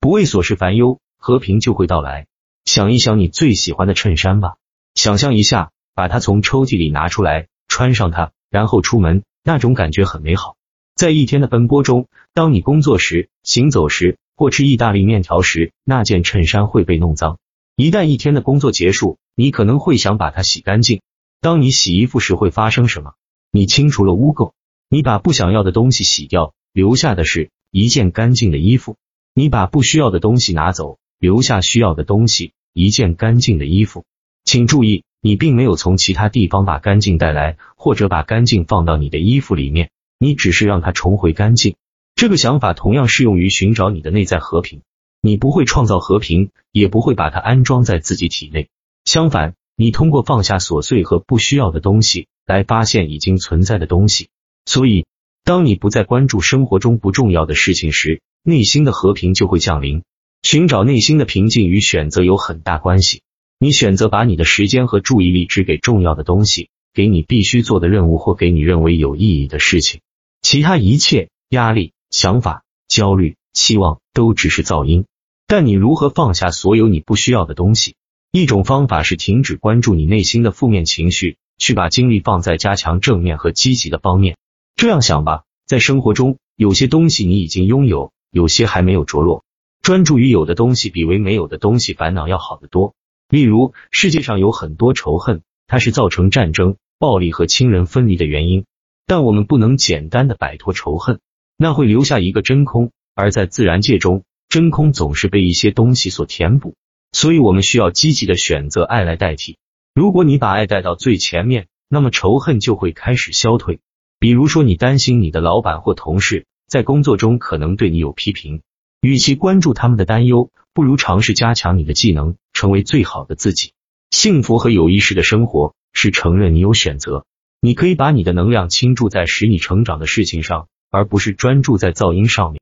不为琐事烦忧，和平就会到来。想一想你最喜欢的衬衫吧，想象一下，把它从抽屉里拿出来，穿上它，然后出门，那种感觉很美好。在一天的奔波中，当你工作时、行走时或吃意大利面条时，那件衬衫会被弄脏。一旦一天的工作结束，你可能会想把它洗干净。当你洗衣服时会发生什么？你清除了污垢，你把不想要的东西洗掉，留下的是一件干净的衣服。你把不需要的东西拿走，留下需要的东西，一件干净的衣服。请注意，你并没有从其他地方把干净带来，或者把干净放到你的衣服里面。你只是让它重回干净。这个想法同样适用于寻找你的内在和平。你不会创造和平，也不会把它安装在自己体内。相反，你通过放下琐碎和不需要的东西，来发现已经存在的东西。所以，当你不再关注生活中不重要的事情时，内心的和平就会降临。寻找内心的平静与选择有很大关系。你选择把你的时间和注意力只给重要的东西，给你必须做的任务或给你认为有意义的事情。其他一切压力、想法、焦虑、期望都只是噪音。但你如何放下所有你不需要的东西？一种方法是停止关注你内心的负面情绪，去把精力放在加强正面和积极的方面。这样想吧，在生活中，有些东西你已经拥有，有些还没有着落。专注于有的东西，比为没有的东西烦恼要好得多。例如，世界上有很多仇恨，它是造成战争、暴力和亲人分离的原因。但我们不能简单的摆脱仇恨，那会留下一个真空。而在自然界中，真空总是被一些东西所填补，所以我们需要积极的选择爱来代替。如果你把爱带到最前面，那么仇恨就会开始消退。比如说，你担心你的老板或同事在工作中可能对你有批评，与其关注他们的担忧，不如尝试加强你的技能，成为最好的自己。幸福和有意识的生活是承认你有选择。你可以把你的能量倾注在使你成长的事情上，而不是专注在噪音上面。